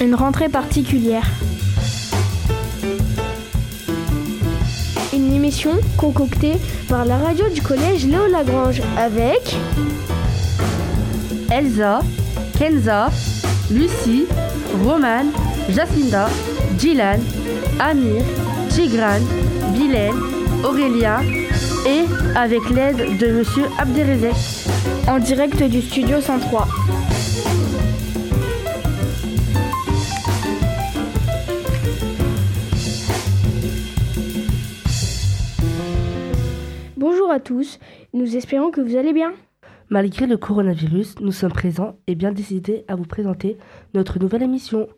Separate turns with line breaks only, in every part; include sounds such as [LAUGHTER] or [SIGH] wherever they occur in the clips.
Une rentrée particulière. Une émission concoctée par la radio du collège Léo Lagrange avec
Elsa, Kenza, Lucie, Romane, Jacinda, Dylan, Amir, Tigran, Bilal, Aurélia et avec l'aide de Monsieur Abderrezek.
en direct du studio 103. À tous, nous espérons que vous allez bien.
Malgré le coronavirus, nous sommes présents et bien décidés à vous présenter notre nouvelle émission.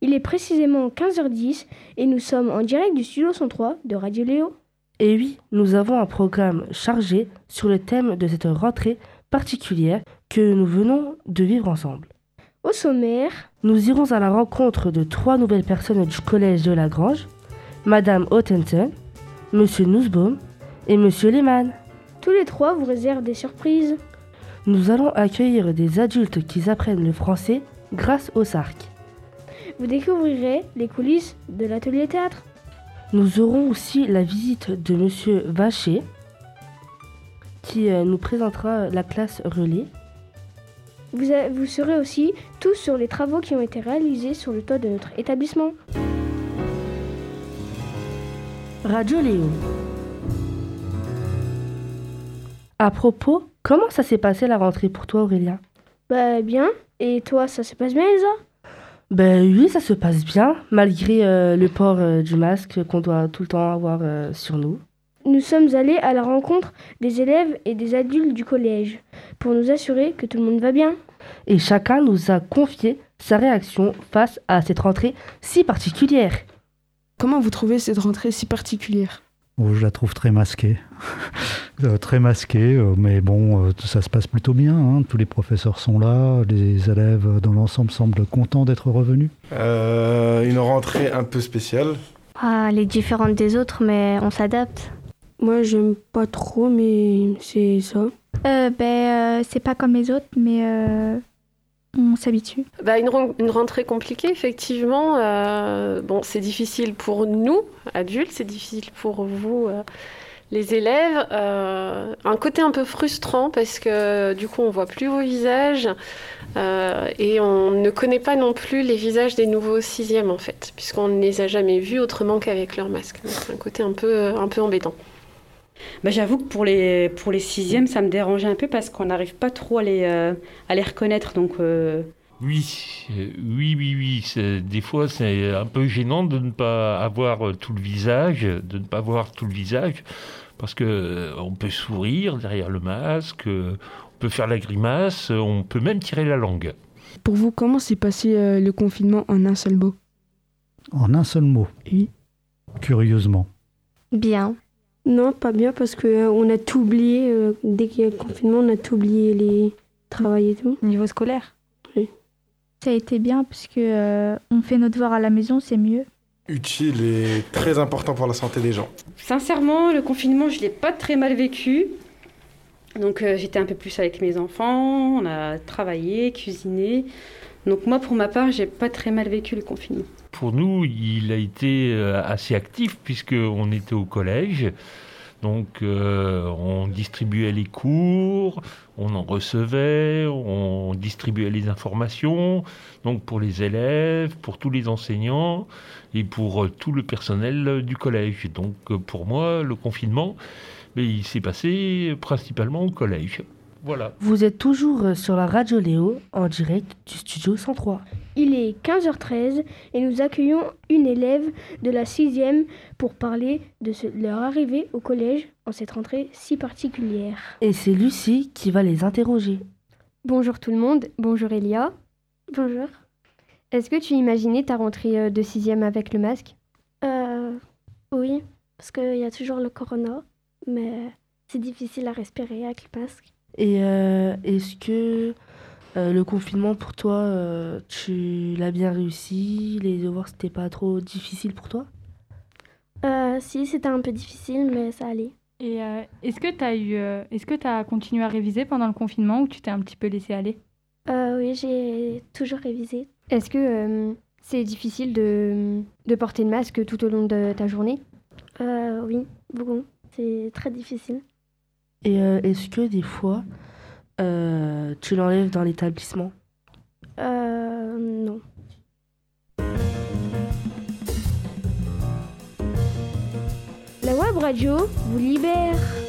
Il est précisément 15h10 et nous sommes en direct du studio 103 de Radio Léo.
Et oui, nous avons un programme chargé sur le thème de cette rentrée particulière que nous venons de vivre ensemble.
Au sommaire,
Nous irons à la rencontre de trois nouvelles personnes du collège de Lagrange, Madame Ottensen, Monsieur Nussbaum et Monsieur Lehmann.
Tous les trois vous réservent des surprises.
Nous allons accueillir des adultes qui apprennent le français grâce au SARC.
Vous découvrirez les coulisses de l'atelier théâtre.
Nous aurons aussi la visite de Monsieur Vacher qui euh, nous présentera la classe relais.
Vous, a- vous saurez aussi tout sur les travaux qui ont été réalisés sur le toit de notre établissement.
Radio Léo. À propos, comment ça s'est passé la rentrée pour toi Aurélien?
Bah bien. Et toi, ça se passe bien, Elsa?
Ben oui, ça se passe bien, malgré euh, le port euh, du masque qu'on doit tout le temps avoir euh, sur nous.
Nous sommes allés à la rencontre des élèves et des adultes du collège pour nous assurer que tout le monde va bien.
Et chacun nous a confié sa réaction face à cette rentrée si particulière.
Comment vous trouvez cette rentrée si particulière?
Je la trouve très masquée. [LAUGHS] Euh, très masquée, euh, mais bon, euh, ça se passe plutôt bien. hein. Tous les professeurs sont là, les élèves dans l'ensemble semblent contents d'être revenus.
Euh, une rentrée un peu spéciale.
Ah, elle est différente des autres, mais on s'adapte.
Moi, j'aime pas trop, mais c'est ça.
Euh, ben, euh, c'est pas comme les autres, mais euh, on s'habitue.
Bah, une, ren- une rentrée compliquée, effectivement. Euh, bon, c'est difficile pour nous, adultes, c'est difficile pour vous, euh, les élèves. Euh, un côté un peu frustrant parce que du coup, on voit plus vos visages et on ne connaît pas non plus les visages des nouveaux sixièmes, en fait, puisqu'on ne les a jamais vus autrement qu'avec leur masque. C'est un côté un peu, un peu embêtant.
Bah, J'avoue que pour les, pour les sixièmes, ça me dérangeait un peu parce qu'on n'arrive pas trop à les, euh, à les reconnaître. Donc, euh,
Oui, euh, oui, oui, oui. c'est- Des fois, c'est un peu gênant de ne pas avoir tout le visage, de ne pas voir tout le visage, parce que on peut sourire derrière le masque, on peut faire la grimace, on peut même tirer la langue.
Pour vous, comment s'est passé euh, le confinement en un seul mot?
En un seul mot,
Oui.
curieusement.
Bien.
Non, pas bien parce que euh, on a tout oublié. euh, dès qu'il y a le confinement, on a tout oublié les travail et tout.
Niveau scolaire
Oui.
Ça a été bien parce que euh, on fait nos devoirs à la maison, c'est mieux.
Utile et très important pour la santé des gens.
sincèrement, le confinement, je ne l'ai pas très mal vécu. Donc, euh, j'étais un peu plus avec mes enfants, on a travaillé, cuisiné. Donc, moi, pour ma part, j'ai pas très mal vécu le confinement.
Pour nous, il a été euh, assez actif puisqu'on était au collège. Donc, euh, on distribuait les cours, on en recevait, on distribuait les informations, donc pour les élèves, pour tous les enseignants et pour euh, tout le personnel du collège. Donc, pour moi, le confinement, il s'est passé principalement au collège. Voilà.
Vous êtes toujours euh, sur la radio Léo en direct du studio 103.
Il est 15h13 et nous accueillons une élève de la 6e pour parler de ce- leur arrivée au collège en cette rentrée si particulière.
Et c'est Lucie qui va les interroger.
Bonjour tout le monde, bonjour Elia.
Bonjour.
Est-ce que tu imaginais ta rentrée euh, de sixième avec le masque?
Euh, oui, parce qu'il y a toujours le corona, mais c'est difficile à respirer avec le masque.
Et euh, est-ce que euh, le confinement pour toi, euh, tu l'as bien réussi Les devoirs, c'était pas trop difficile pour toi?
Euh, si, c'était un peu difficile, mais ça allait.
Et euh, est-ce que tu as eu, euh, est-ce que tu as continué à réviser pendant le confinement ou tu t'es un petit peu laissé aller?
Euh, oui, j'ai toujours révisé.
Est-ce que euh, C'est difficile de, de porter le masque tout au long de ta journée?
Euh, Oui, beaucoup. C'est très difficile.
Et euh, est-ce que des fois, euh, tu l'enlèves dans l'établissement?
Euh, non.
La web radio vous libère.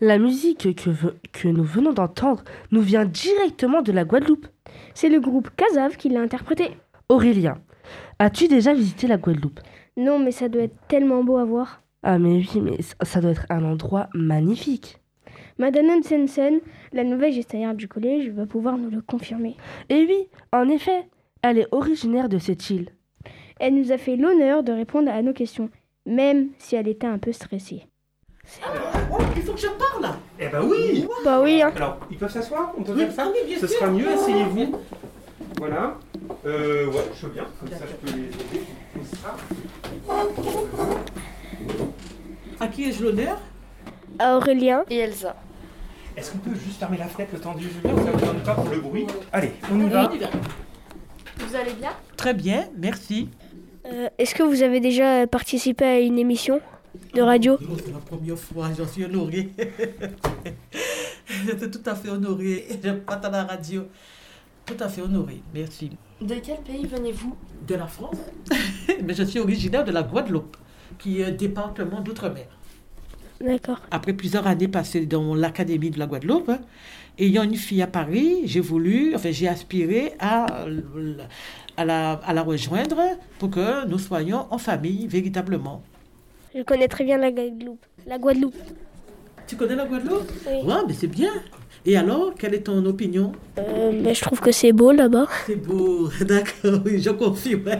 La musique que, nous venons d'entendre nous vient directement de la Guadeloupe.
C'est le groupe Casav qui l'a interprété.
Aurélien, as-tu déjà visité la Guadeloupe?
Non, mais ça doit être tellement beau à voir.
Ah mais oui, mais ça- doit être un endroit magnifique.
Madame Sensen, la nouvelle gestionnaire du collège, va pouvoir nous le confirmer.
Et oui, en effet, elle est originaire de cette île.
Elle nous a fait l'honneur de répondre à nos questions, même si elle était un peu stressée.
Oh, il faut que je parle
Eh ben oui
Bah oui, hein.
Alors, ils peuvent s'asseoir On peut
Oui,
faire ça
ah oui, bien
Ce
sûr.
sera mieux,
Oh.
asseyez-vous. Voilà. Euh, ouais, je veux bien. Comme ça, je peux les aider.
À qui ai-je l'honneur?
À Aurélien.
Et Elsa.
Est-ce qu'on peut juste fermer la fenêtre le temps du Julien ou ça vous donne pas pour le bruit? Allez, on y va.
Vous allez bien?
Très bien, merci.
Euh, Est-ce que vous avez déjà participé à une émission? De radio
Oh, C'est la première fois, j'en suis honorée. [LAUGHS] J'étais tout à fait honorée. Je passe à la radio. Tout à fait honorée, merci.
De quel pays venez-vous?
De la France [LAUGHS] Mais je suis originaire de la Guadeloupe, qui est un département d'outre-mer.
D'accord.
Après plusieurs années passées dans l'académie de la Guadeloupe, ayant une fille à Paris, j'ai voulu, enfin j'ai aspiré à, à, la, à la rejoindre pour que nous soyons en famille véritablement.
Je connais très bien la Guadeloupe. La Guadeloupe.
Tu connais la Guadeloupe
Oui.
Ouais, mais c'est bien. Et alors, quelle est ton opinion
Euh, ben, je trouve que c'est beau là-bas.
C'est beau, [LAUGHS] d'accord, oui, je confirme.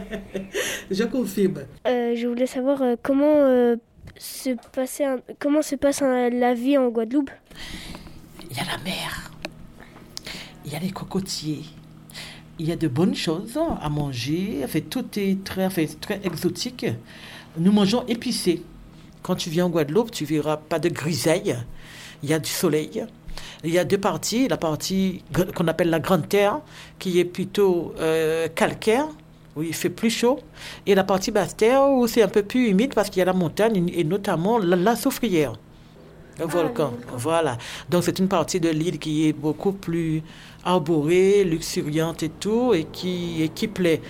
[LAUGHS] je confirme.
Euh, je voulais savoir euh, comment, euh, se un- comment se passe un- la vie en Guadeloupe?
Il y a la mer, il y a les cocotiers, il y a de bonnes choses à manger. Enfin, tout est très, enfin, très exotique. Nous mangeons épicé. Quand tu viens en Guadeloupe, tu verras pas de grisaille. Il y a du soleil. Il y a deux parties. La partie qu'on appelle la Grande Terre, qui est plutôt euh, calcaire, où il fait plus chaud. Et la partie basse terre, où c'est un peu plus humide parce qu'il y a la montagne et notamment la, la soufrière. Un volcan. Voilà. Donc c'est une partie de l'île qui est beaucoup plus arborée, luxuriante et tout, et qui, et qui plaît.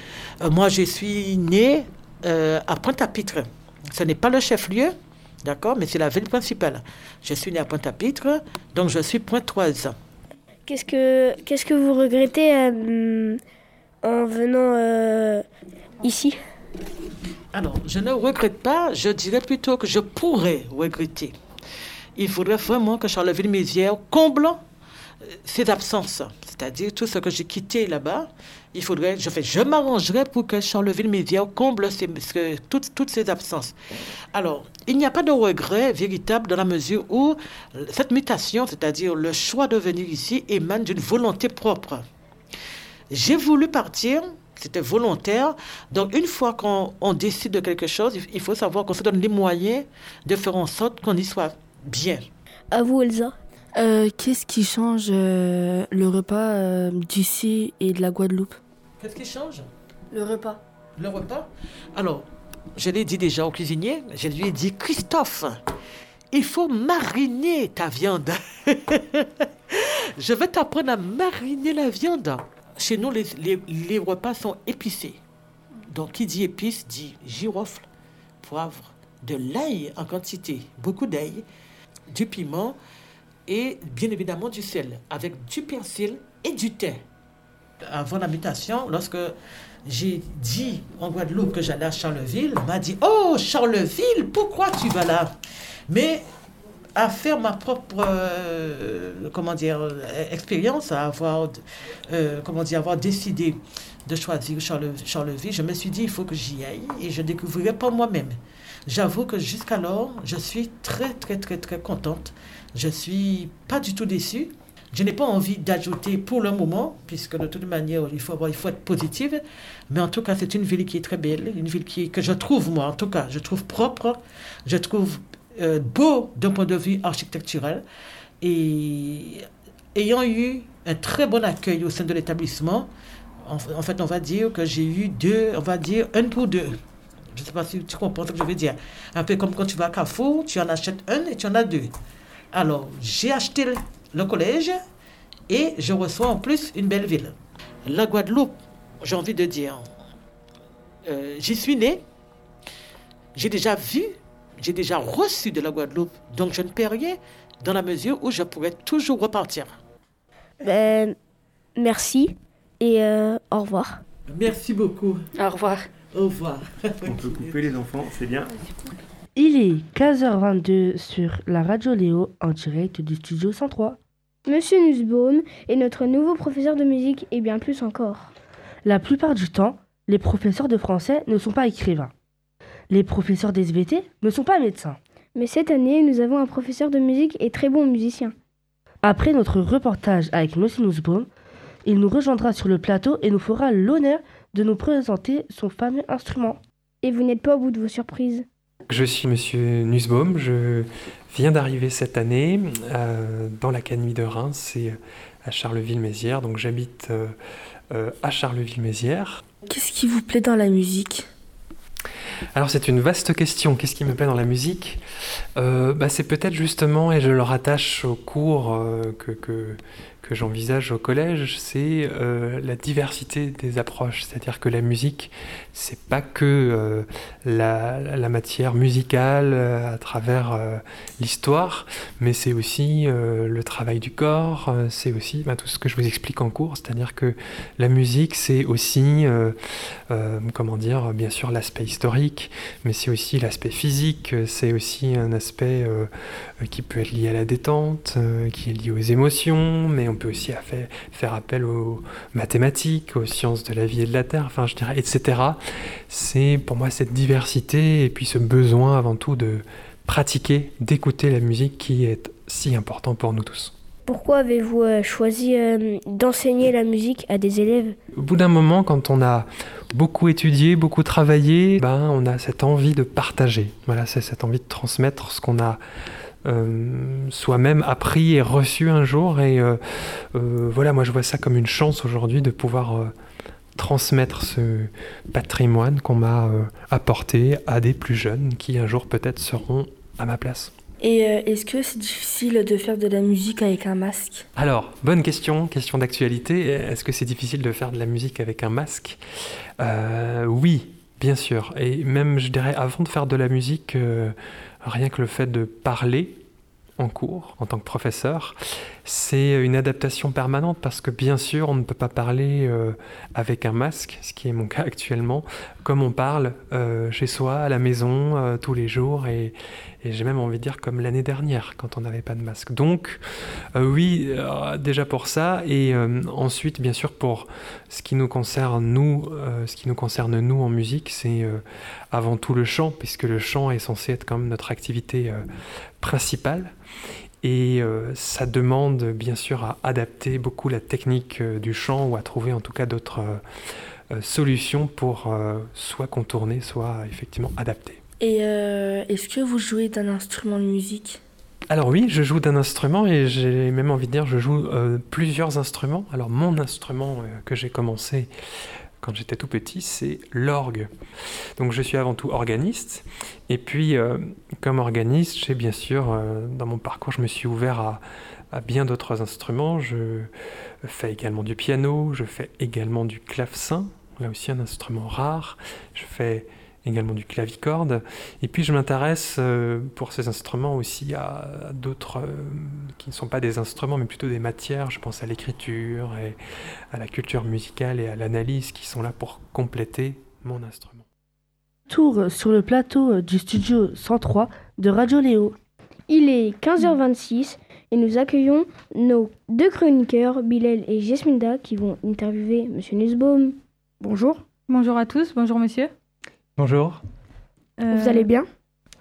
Euh, moi, je suis née euh, à Pointe-à-Pitre. Ce n'est pas le chef-lieu, d'accord, mais c'est la ville principale. Je suis née à Pointe-à-Pitre, donc je suis pointoise.
Qu'est-ce que, qu'est-ce que vous regrettez euh, en venant euh, ici?
Alors, je ne regrette pas, je dirais plutôt que je pourrais regretter. Il faudrait vraiment que Charleville-Mézières comble ses absences. C'est-à-dire tout ce que j'ai quitté là-bas, il faudrait, je, fais, je m'arrangerai pour que Charleville-Mézières comble ces, toutes, toutes ces absences. Alors, il n'y a pas de regret véritable dans la mesure où cette mutation, c'est-à-dire le choix de venir ici, émane d'une volonté propre. J'ai voulu partir, c'était volontaire. Donc, une fois qu'on décide de quelque chose, il faut savoir qu'on se donne les moyens de faire en sorte qu'on y soit bien.
À vous, Elsa.
Euh, qu'est-ce qui change euh, le repas euh, d'ici et de la Guadeloupe?
Qu'est-ce qui change?
Le repas.
Le repas? Alors, je l'ai dit déjà au cuisinier, je lui ai dit, Christophe, il faut mariner ta viande. [LAUGHS] je vais t'apprendre à mariner la viande. Chez nous, les, les, repas sont épicés. Donc, qui dit épice dit girofle, poivre, de l'ail en quantité, beaucoup d'ail, du piment et bien évidemment du sel, avec du persil et du thym. Avant la mutation, lorsque j'ai dit en Guadeloupe que j'allais à Charleville, on m'a dit Oh, Charleville, pourquoi tu vas là? Mais à faire ma propre euh, comment dire expérience à avoir euh, comment dire avoir décidé de choisir Charleville je me suis dit il faut que j'y aille et je découvrirai pas moi-même j'avoue que jusqu'alors je suis très très très très contente je suis pas du tout déçue je n'ai pas envie d'ajouter pour le moment, puisque de toute manière, il faut, avoir, il faut être positive. Mais en tout cas, c'est une ville qui est très belle, une ville qui, que je trouve, moi, en tout cas, je trouve propre, je trouve euh, beau d'un point de vue architectural. Et ayant eu un très bon accueil au sein de l'établissement, en, fait, on va dire que j'ai eu deux, on va dire un pour deux. Je ne sais pas si tu comprends ce que je veux dire. Un peu comme quand tu vas à Carrefour, tu en achètes un et tu en as deux. Alors, j'ai acheté le collège et je reçois en plus une belle ville. La Guadeloupe, j'ai envie de dire, euh, j'y suis né, j'ai déjà vu, j'ai déjà reçu de la Guadeloupe, donc je ne perds rien dans la mesure où je pourrais toujours repartir.
Ben, merci et euh, au revoir.
Merci beaucoup.
Au revoir.
Au revoir.
On peut couper les enfants, c'est bien.
Il est 15h22 sur la radio Léo en direct du studio 103.
Monsieur Nussbaum est notre nouveau professeur de musique et bien plus encore.
La plupart du temps, les professeurs de français ne sont pas écrivains. Les professeurs d'SVT ne sont pas médecins.
Mais cette année, nous avons un professeur de musique et très bon musicien.
Après notre reportage avec Monsieur Nussbaum, il nous rejoindra sur le plateau et nous fera l'honneur de nous présenter son fameux instrument.
Et vous n'êtes pas au bout de vos surprises.
Je suis Monsieur Nussbaum, je viens d'arriver cette année euh, dans l'Académie de Reims et à Charleville-Mézières, donc j'habite euh, euh, à Charleville-Mézières.
Qu'est-ce qui vous plaît dans la musique?
Alors c'est une vaste question. Qu'est-ce qui me plaît dans la musique? Bah, C'est peut-être justement, et je le rattache au cours que, que, que j'envisage au collège, c'est euh, la diversité des approches. C'est-à-dire que la musique, c'est pas que euh, la, matière musicale euh, à travers l'histoire, mais c'est aussi le travail du corps, c'est aussi ben, tout ce que je vous explique en cours. C'est-à-dire que la musique, c'est aussi, comment dire, bien sûr l'aspect historique, mais c'est aussi l'aspect physique, c'est aussi un aspect qui peut être lié à la détente, qui est lié aux émotions, mais on peut aussi faire appel aux mathématiques, aux sciences de la vie et de la terre, enfin je dirais, etc. C'est pour moi cette diversité et puis ce besoin avant tout de pratiquer, d'écouter la musique qui est si important pour nous tous.
Pourquoi avez-vous euh, choisi euh, d'enseigner la musique à des élèves?
Au bout d'un moment, quand on a beaucoup étudié, beaucoup travaillé, ben, on a cette envie de partager. Voilà, c'est cette envie de transmettre ce qu'on a euh, soi-même appris et reçu un jour. Et euh, euh, voilà, moi je vois ça comme une chance aujourd'hui de pouvoir transmettre ce patrimoine qu'on m'a apporté à des plus jeunes qui un jour peut-être seront à ma place.
Et est-ce que c'est difficile de faire de la musique avec un masque?
Alors, bonne question, question d'actualité. Est-ce que c'est difficile de faire de la musique avec un masque? Oui, bien sûr. Et même, je dirais, avant de faire de la musique, rien que le fait de parler en cours en tant que professeur, c'est une adaptation permanente parce que bien sûr on ne peut pas parler euh, avec un masque, ce qui est mon [LAUGHS] cas actuellement, comme on parle euh, chez soi, à la maison, euh, tous les jours. Et,
et j'ai même envie de dire comme l'année dernière quand on n'avait pas de masque. Donc oui, déjà pour ça, et ensuite bien sûr pour ce qui nous concerne nous, ce qui nous concerne nous en musique, c'est avant tout le chant, puisque le chant est censé être comme notre activité principale. Et euh, ça demande bien sûr à adapter beaucoup la technique euh, du chant ou à trouver en tout cas d'autres euh, solutions pour soit contourner, soit effectivement adapter.
Et est-ce que vous jouez d'un instrument de musique?
Alors oui, je joue d'un instrument et j'ai même envie de dire je joue plusieurs instruments. Alors mon instrument que j'ai commencé quand j'étais tout petit, c'est l'orgue. Donc je suis avant tout organiste. Et puis, euh, comme organiste, j'ai bien sûr, euh, dans mon parcours, je me suis ouvert à, bien d'autres instruments. Je fais également du piano, je fais également du clavecin, là aussi un instrument rare. Je fais également du clavicorde. Et puis je m'intéresse euh, pour ces instruments aussi à, d'autres euh, qui ne sont pas des instruments mais plutôt des matières. Je pense à l'écriture et à la culture musicale et à l'analyse qui sont là pour compléter mon instrument.
Tour sur le plateau euh, du studio 103 de Radio Léo.
Il est 15h26 et nous accueillons nos deux chroniqueurs, Bilal et Jesminda, qui vont interviewer Monsieur Nussbaum. Bonjour.
Bonjour à tous, bonjour monsieur.
Bonjour.
Euh, vous allez bien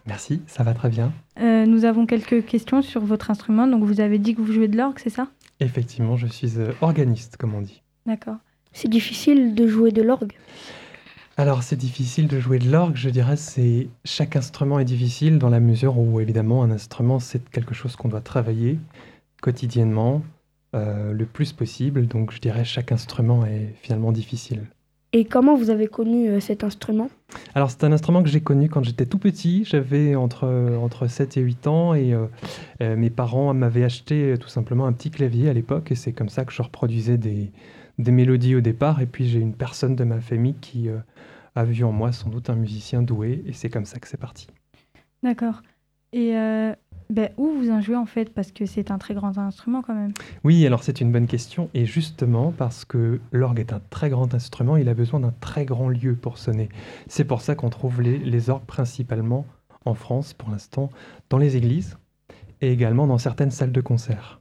Merci, ça va très bien.
Euh, nous avons quelques questions sur votre instrument. Donc vous avez dit que vous jouez de l'orgue, c'est ça?
Effectivement, je suis euh, organiste, comme on dit.
D'accord.
C'est difficile de jouer de l'orgue
alors c'est difficile de jouer de l'orgue, je dirais c'est chaque instrument est difficile dans la mesure où évidemment un instrument c'est quelque chose qu'on doit travailler quotidiennement le plus possible, donc je dirais chaque instrument est finalement difficile.
Et comment vous avez connu euh, cet instrument?
Alors c'est un instrument que j'ai connu quand j'étais tout petit, j'avais entre, entre 7 et 8 ans et euh, euh, mes parents m'avaient acheté tout simplement un petit clavier à l'époque et c'est comme ça que je reproduisais des, des mélodies au départ et puis j'ai une personne de ma famille qui a vu en moi sans doute un musicien doué et c'est comme ça que c'est parti.
D'accord. Et ben, où vous en jouez en fait Parce que c'est un très grand instrument quand même.
Oui, alors c'est une bonne question. Et justement, parce que l'orgue est un très grand instrument, il a besoin d'un très grand lieu pour sonner. C'est pour ça qu'on trouve les, les, orgues principalement en France pour l'instant dans les églises et également dans certaines salles de concert.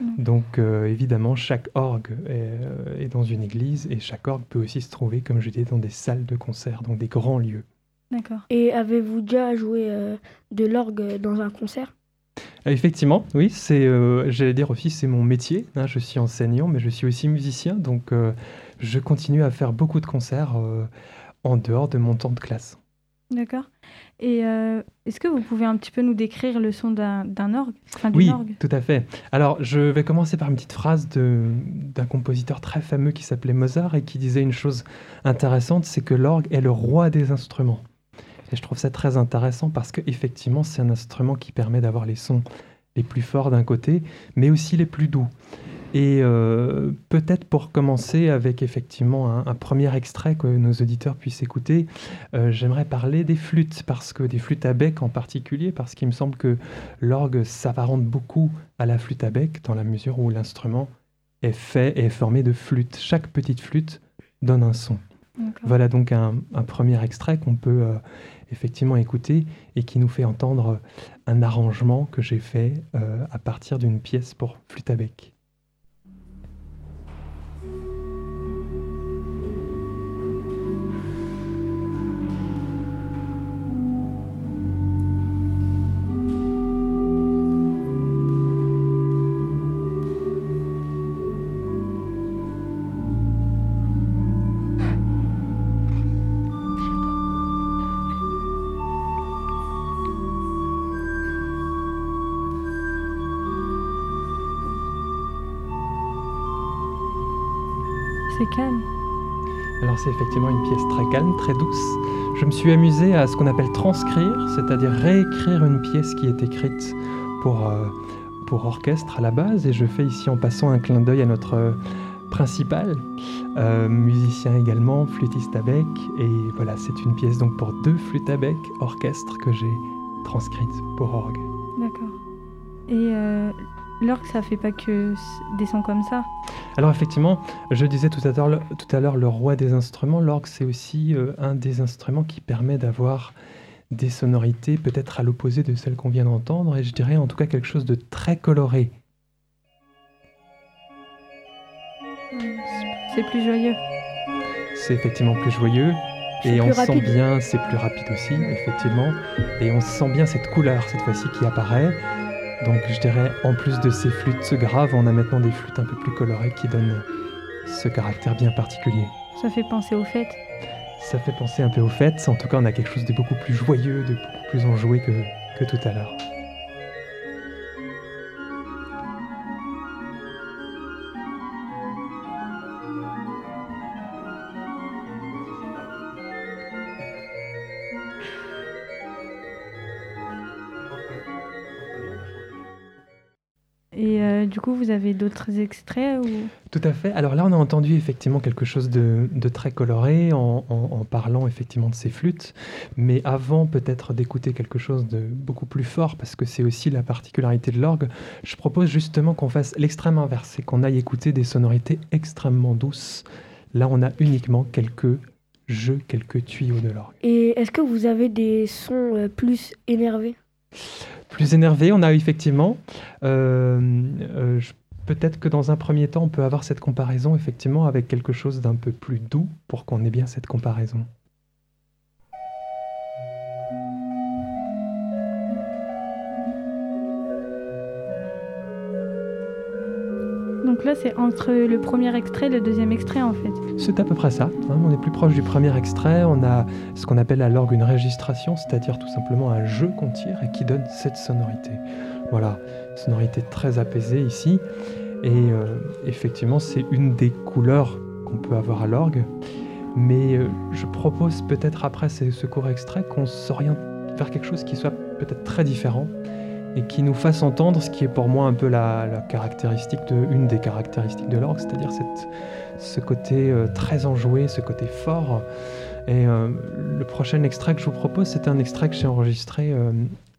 Mmh. Donc euh, évidemment, chaque orgue est, est, dans une église et chaque orgue peut aussi se trouver, comme je disais, dans des salles de concert, donc des grands lieux.
D'accord.
Et avez-vous déjà joué euh, de l'orgue dans un concert?
euh, Effectivement, oui, c'est, euh, j'allais dire aussi, c'est mon métier. Hein, je suis enseignant, mais je suis aussi musicien, donc euh, je continue à faire beaucoup de concerts en dehors de mon temps de classe.
D'accord. Et est-ce que vous pouvez un petit peu nous décrire le son d'un, orgue
Oui, tout à fait. Alors, je vais commencer par une petite phrase d'un compositeur très fameux qui s'appelait Mozart et qui disait une chose intéressante, c'est que l'orgue est le roi des instruments. Et je trouve ça très intéressant parce qu'effectivement, c'est un instrument qui permet d'avoir les sons les plus forts d'un côté, mais aussi les plus doux. Et euh, peut-être pour commencer avec effectivement un, premier extrait que nos auditeurs puissent écouter, euh, j'aimerais parler des flûtes, parce que des flûtes à bec en particulier, parce qu'il me semble que l'orgue s'apparente beaucoup à la flûte à bec dans la mesure où l'instrument est fait et est formé de flûtes. Chaque petite flûte donne un son. Voilà donc un, premier extrait qu'on peut euh, effectivement écouter et qui nous fait entendre un arrangement que j'ai fait euh, à partir d'une pièce pour flûte à bec. C'est effectivement une pièce très calme, très douce. Je me suis amusé à ce qu'on appelle transcrire, c'est-à-dire réécrire une pièce qui est écrite pour, euh, pour orchestre à la base. Et je fais ici en passant un clin d'œil à notre principal, euh, musicien également, flûtiste à bec. Et voilà, c'est une pièce donc pour deux flûtes à bec, orchestre, que j'ai transcrite pour orgue.
D'accord. Et euh, L'orgue, ça fait pas que des sons comme ça.
Alors effectivement, je disais tout à l'heure, tout à l'heure le roi des instruments. L'orgue, c'est aussi euh, un des instruments qui permet d'avoir des sonorités peut-être à l'opposé de celles qu'on vient d'entendre, et je dirais en tout cas quelque chose de très coloré.
C'est plus joyeux.
C'est effectivement plus joyeux. Et on sent bien, c'est plus rapide aussi, effectivement. Et on sent bien cette couleur cette fois-ci qui apparaît. Donc je dirais, en plus de ces flûtes graves, on a maintenant des flûtes un peu plus colorées qui donnent ce caractère bien particulier.
Ça fait penser aux fêtes.
Ça fait penser un peu aux fêtes. En tout cas, on a quelque chose de beaucoup plus joyeux, de beaucoup plus enjoué que, que tout à l'heure.
Vous avez d'autres extraits ou...
Tout à fait. Alors là, on a entendu effectivement quelque chose de, de très coloré en, en- en parlant effectivement de ces flûtes. Mais avant peut-être d'écouter quelque chose de beaucoup plus fort, parce que c'est aussi la particularité de l'orgue, je propose justement qu'on fasse l'extrême inverse et qu'on aille écouter des sonorités extrêmement douces. Là, on a uniquement quelques jeux, quelques tuyaux de l'orgue.
Et est-ce que vous avez des sons euh, plus énervés?
Plus énervé, on a effectivement. euh, euh, Peut-être que dans un premier temps, on peut avoir cette comparaison effectivement avec quelque chose d'un peu plus doux pour qu'on ait bien cette comparaison.
Donc là, c'est entre le premier extrait et le deuxième extrait, en fait.
C'est à peu près ça. hein, on est plus proche du premier extrait. On a ce qu'on appelle à l'orgue une régistration, c'est-à-dire tout simplement un jeu qu'on tire et qui donne cette sonorité. Voilà, sonorité très apaisée ici. Et euh, effectivement, c'est une des couleurs qu'on peut avoir à l'orgue. Mais euh, je propose peut-être après ce, ce court extrait qu'on s'oriente vers quelque chose qui soit peut-être très différent et qui nous fasse entendre ce qui est pour moi un peu la, caractéristique de une des caractéristiques de l'orgue, c'est-à-dire ce côté euh, très enjoué, ce côté fort. Et euh, le prochain extrait que je vous propose, c'est un extrait que j'ai enregistré euh,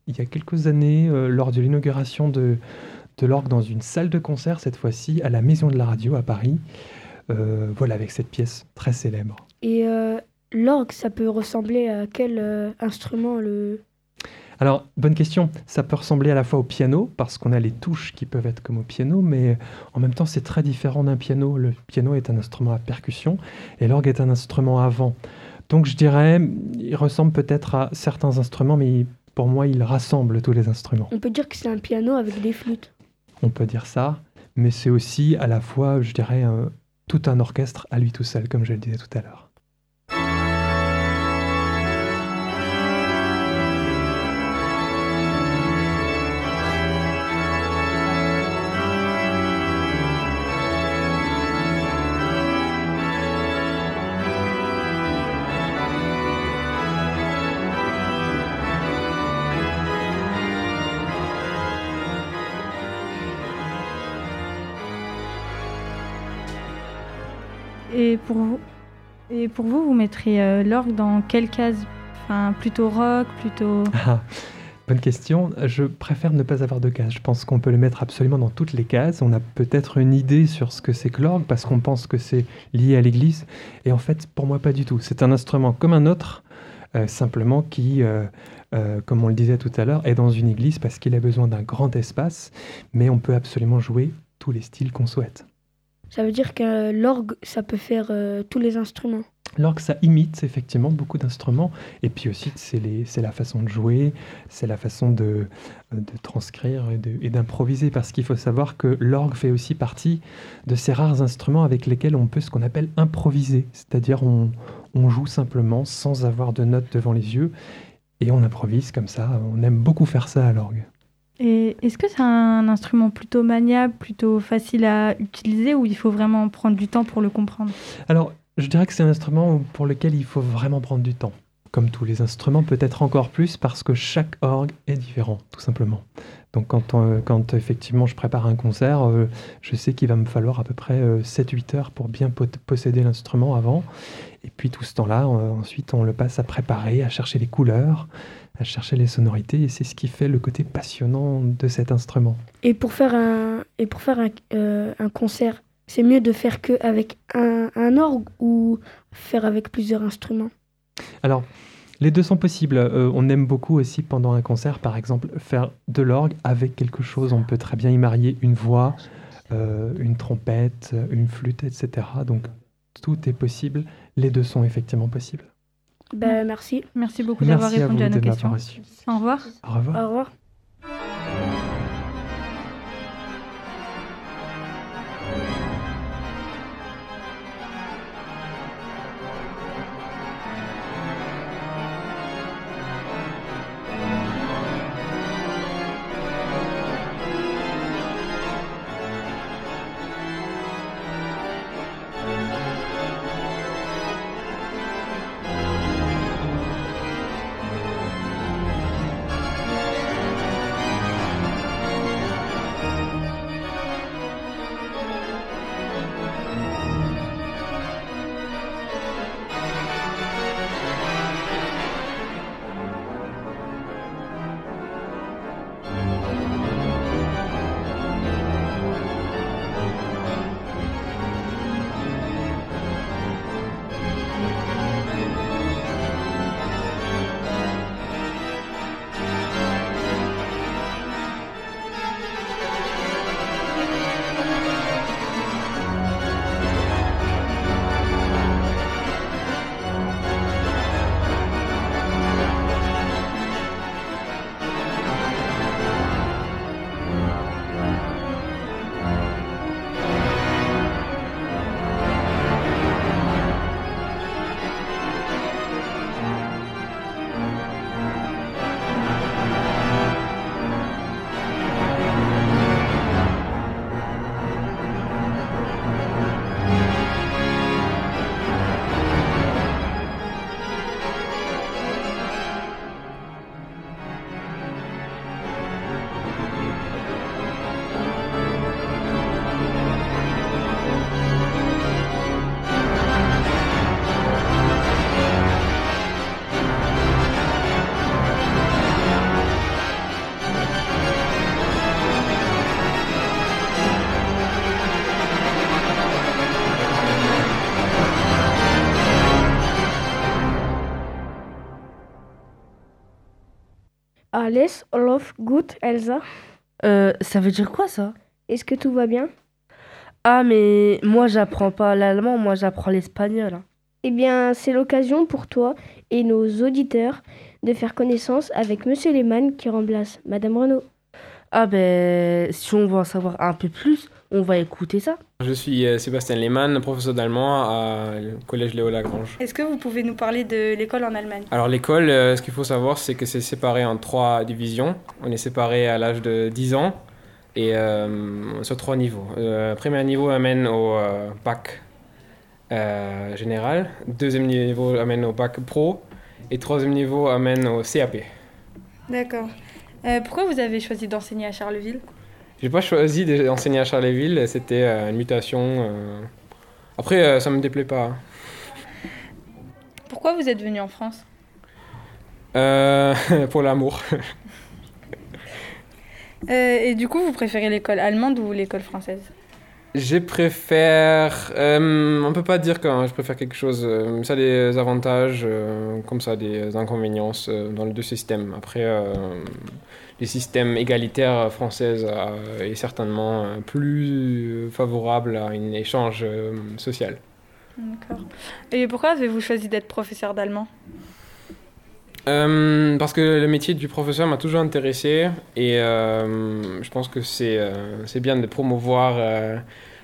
il y a quelques années lors de l'inauguration de, de l'orgue dans une salle de concert, cette fois-ci à la Maison de la Radio à Paris. Voilà, avec cette pièce très célèbre.
Et l'orgue, ça peut ressembler à quel instrument le...
Alors, bonne question. Ça peut ressembler à la fois au piano, parce qu'on a les touches qui peuvent être comme au piano, mais en même temps, c'est très différent d'un piano. Le piano est un instrument à percussion et l'orgue est un instrument à vent. Donc, je dirais, il ressemble peut-être à certains instruments, mais pour moi, il rassemble tous les instruments.
On peut dire que c'est un piano avec des flûtes.
On peut dire ça, mais c'est aussi à la fois, je dirais, un- tout un orchestre à lui tout seul, comme je le disais tout à l'heure.
Et pour vous, vous, mettriez euh, l'orgue dans quelle case? Enfin, plutôt rock, plutôt... [LAUGHS]
Ah, bonne question. Je préfère ne pas avoir de case. Je pense qu'on peut le mettre absolument dans toutes les cases. On a peut-être une idée sur ce que c'est que l'orgue parce qu'on pense que c'est lié à l'église. Et en fait, pour moi, pas du tout. C'est un instrument comme un autre, euh, simplement qui, euh, comme on le disait tout à l'heure, est dans une église parce qu'il a besoin d'un grand espace. Mais on peut absolument jouer tous les styles qu'on souhaite.
Ça veut dire que l'orgue, ça peut faire euh, tous les instruments.
Alors que ça imite effectivement beaucoup d'instruments, et puis aussi c'est la façon de jouer, c'est la façon de, transcrire et d'improviser, parce qu'il faut savoir que l'orgue fait aussi partie de ces rares instruments avec lesquels on peut ce qu'on appelle improviser, c'est-à-dire on, on joue simplement sans avoir de notes devant les yeux, et on improvise comme ça, on aime beaucoup faire ça à l'orgue.
Et est-ce que c'est un instrument plutôt maniable, plutôt facile à utiliser, ou il faut vraiment prendre du temps pour le comprendre?
Alors, je dirais que c'est un instrument pour lequel il faut vraiment prendre du temps. Comme tous les instruments, peut-être encore plus parce que chaque orgue est différent, tout simplement. Donc quand, euh, quand effectivement je prépare un concert, euh, je sais qu'il va me falloir à peu près euh, 7-8 heures pour bien posséder l'instrument avant. Et puis tout ce temps-là, euh, ensuite on le passe à préparer, à chercher les couleurs, à chercher les sonorités. Et c'est ce qui fait le côté passionnant de cet instrument.
Et pour faire un, et pour faire un, euh, un concert, c'est mieux de faire que avec un, un orgue ou faire avec plusieurs instruments?
Alors, Les deux sont possibles. Euh, on aime beaucoup aussi pendant un concert, par exemple, faire de l'orgue avec quelque chose. On peut très bien y marier une voix, euh, une trompette, une flûte, etc. Donc tout est possible. Les deux sont effectivement possibles.
Ben, merci.
Merci beaucoup d'avoir répondu à, nos questions.
reçu.
Au revoir.
Au revoir.
Au revoir. Alles Olof Gut Elsa.
Euh, ça veut dire quoi ça?
Est-ce que tout va bien?
Ah mais moi j'apprends pas l'allemand, moi j'apprends l'espagnol. hein.
Eh bien, c'est l'occasion pour toi et nos auditeurs de faire connaissance avec Monsieur Lehmann qui remplace Madame Renaud.
Ah ben si on veut en savoir un peu plus, on va écouter ça.
Je suis euh, Sébastien Lehmann, professeur d'allemand à le collège Léo Lagrange.
Est-ce que vous pouvez nous parler de l'école en Allemagne?
Alors l'école, euh, ce qu'il faut savoir, c'est que c'est séparé en trois divisions. On est séparé à l'âge de 10 ans et euh, sur trois niveaux. Le premier niveau amène au euh, bac euh, général, deuxième niveau amène au bac pro et troisième niveau amène au CAP.
D'accord. Euh, pourquoi vous avez choisi d'enseigner à Charleville?
J'ai pas choisi d'enseigner à Charleville, c'était euh, une mutation. euh. Après, euh, ça me déplaît pas.
Pourquoi vous êtes venu en France?
Euh, [LAUGHS] pour l'amour.
Euh, Et du coup, vous préférez l'école allemande ou l'école française?
Je préfère. euh, on peut pas dire que hein, je préfère quelque chose. euh, ça a des avantages, euh, comme ça des inconvénients euh, dans les deux systèmes. Après, les systèmes égalitaires français euh, est certainement plus favorable à un échange social.
D'accord. Et pourquoi avez-vous choisi d'être professeur d'allemand?
Euh, parce que le métier du professeur m'a toujours intéressé et euh, je pense que c'est euh, bien de promouvoir euh,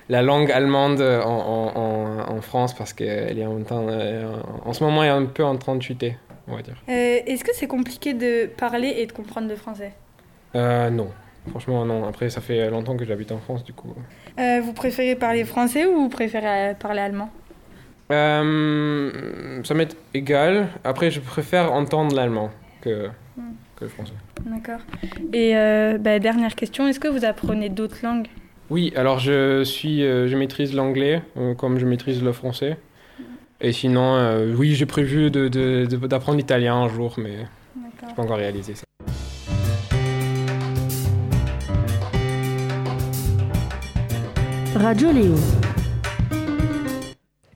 la langue allemande en, en- France parce qu'elle est en, en ce moment elle est un peu en train de chuter, on va dire.
Est-ce que c'est compliqué de parler et de comprendre le français?
Non, franchement non. Après ça fait longtemps que j'habite en France du coup.
Vous préférez parler français ou vous préférez parler allemand?
Euh, ça m'est égal. Après je préfère entendre l'allemand que,
Hmm.
que le français.
D'accord. Et euh, bah, dernière question, est-ce que vous apprenez d'autres langues?
Oui, alors je suis, euh, je maîtrise l'anglais comme je maîtrise le français. Et sinon, euh, oui, j'ai prévu de- de- de- d'apprendre l'italien un jour, mais je pas encore réalisé ça.
Radio Léo.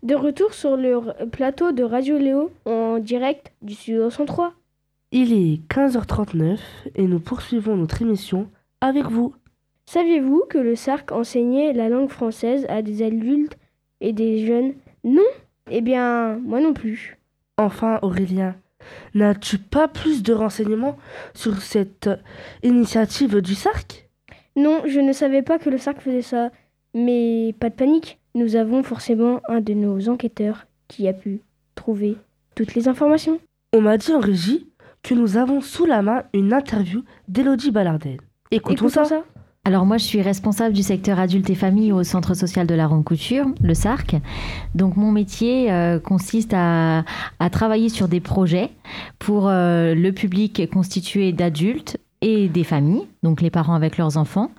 De retour sur le plateau de Radio Léo en direct du Studio 103.
Il est 15h39 et nous poursuivons notre émission avec vous.
Saviez-vous que le SARC enseignait la langue française à des adultes et des jeunes? Non? Eh bien, moi non plus.
Enfin, Aurélien, n'as-tu pas plus de renseignements sur cette euh, initiative du SARC?
Non, je ne savais pas que le SARC faisait ça. Mais pas de panique, nous avons forcément un de nos enquêteurs qui a pu trouver toutes les informations.
On m'a dit en régie que nous avons sous la main une interview d'Élodie Ballardel. Écoutons,
Écoutons
ça.
Alors moi, je suis responsable du secteur adulte et famille au Centre social de la Ronde Couture, le SARC. Donc mon métier euh, consiste à, à travailler sur des projets pour euh, le public constitué d'adultes et des familles, donc les parents avec leurs enfants.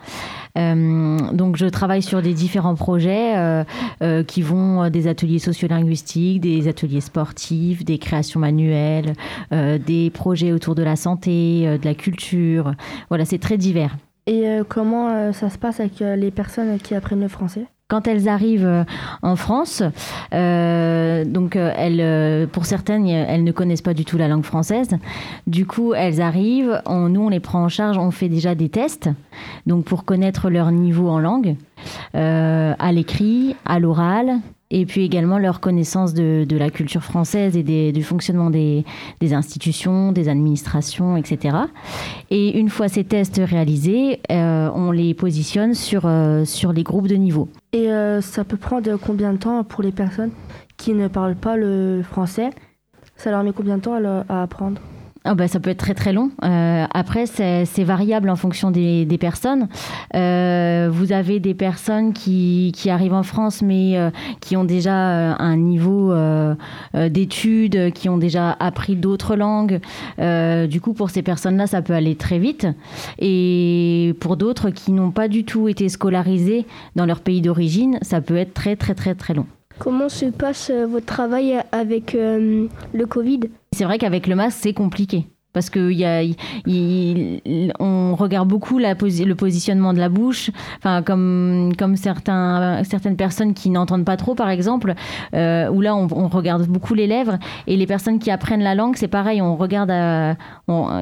Euh, donc je travaille sur des différents projets euh, euh, qui vont des ateliers sociolinguistiques, des ateliers sportifs, des créations manuelles, des projets autour de la santé, de la culture. Voilà, c'est très divers.
Et comment ça se passe avec les personnes qui apprennent le français?
Quand elles arrivent euh, en France, euh, donc euh, elles, pour certaines, elles ne connaissent pas du tout la langue française. Du coup, elles arrivent, nous on les prend en charge, on fait déjà des tests, donc pour connaître leur niveau en langue, à l'écrit, à l'oral. Et puis également leur connaissance de, la culture française et du fonctionnement des, institutions, des administrations, etc. Et une fois ces tests réalisés, euh, on les positionne sur, euh, sur les groupes de niveau.
Et euh, ça peut prendre combien de temps pour les personnes qui ne parlent pas le français? Ça leur met combien de temps à apprendre?
Bah, ça peut être très très long. Euh, après, c'est variable en fonction des, des personnes. Euh, vous avez des personnes qui, qui arrivent en France, mais euh, qui ont déjà euh, un niveau euh, euh, d'études, qui ont déjà appris d'autres langues. Du coup, pour ces personnes-là, ça peut aller très vite. Et pour d'autres qui n'ont pas du tout été scolarisés dans leur pays d'origine, ça peut être très très très très long.
Comment se passe euh, votre travail avec euh, le Covid?
C'est vrai qu'avec le masque, c'est compliqué. Parce que y a, on regarde beaucoup le positionnement de la bouche, enfin comme comme certaines personnes qui n'entendent pas trop, par exemple, euh, où là on, regarde beaucoup les lèvres et les personnes qui apprennent la langue, c'est pareil, on regarde,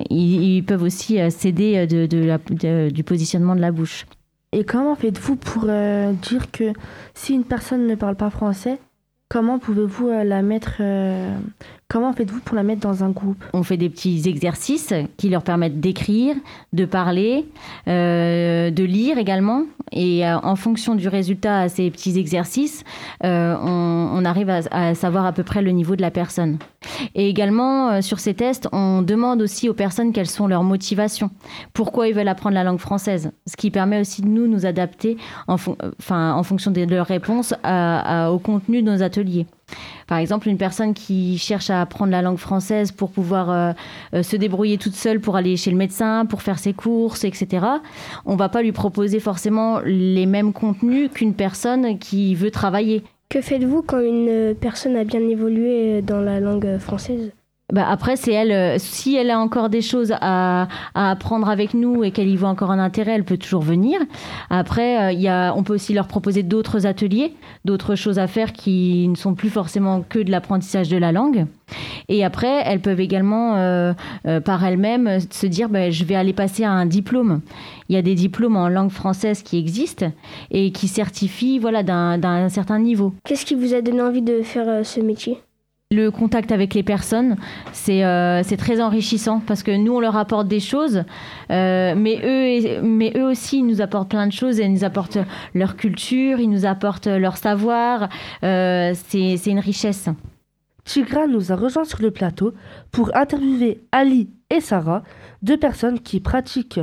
ils, peuvent aussi euh, de- du positionnement de la bouche.
Et comment faites-vous pour euh, dire que si une personne ne parle pas français, comment pouvez-vous euh, la mettre euh, Comment faites-vous pour la mettre dans un groupe?
On fait des petits exercices qui leur permettent d'écrire, de parler, euh, de lire également. Et euh, en fonction du résultat à ces petits exercices, euh, on, arrive à, savoir à peu près le niveau de la personne. Et également, sur ces tests, on demande aussi aux personnes quelles sont leurs motivations. Pourquoi ils veulent apprendre la langue française? Ce qui permet aussi de nous nous adapter en, fonction de leurs réponses au contenu de nos ateliers. Par exemple, une personne qui cherche à apprendre la langue française pour pouvoir euh, euh, se débrouiller toute seule pour aller chez le médecin, pour faire ses courses, etc. On va pas lui proposer forcément les mêmes contenus qu'une personne qui veut travailler.
Que faites-vous quand une personne a bien évolué dans la langue française?
Bah après, c'est elle, euh, si elle a encore des choses à, à apprendre avec nous et qu'elle y voit encore un intérêt, elle peut toujours venir. Après, euh, y a, on peut aussi leur proposer d'autres ateliers, d'autres choses à faire qui ne sont plus forcément que de l'apprentissage de la langue. Et après, elles peuvent également, euh, euh, par elles-mêmes, se dire bah, je vais aller passer à un diplôme. Il y a des diplômes en langue française qui existent et qui certifient voilà, d'un d'un certain niveau.
Qu'est-ce qui vous a donné envie de faire euh, ce métier?
Le contact avec les personnes, c'est euh, c'est très enrichissant parce que nous, on leur apporte des choses, euh, mais, eux, mais eux aussi, ils nous apportent plein de choses. Ils nous apportent leur culture, ils nous apportent leur savoir. Euh, c'est une richesse.
Tigra nous a rejoint sur le plateau pour interviewer Ali et Sarah, deux personnes qui pratiquent,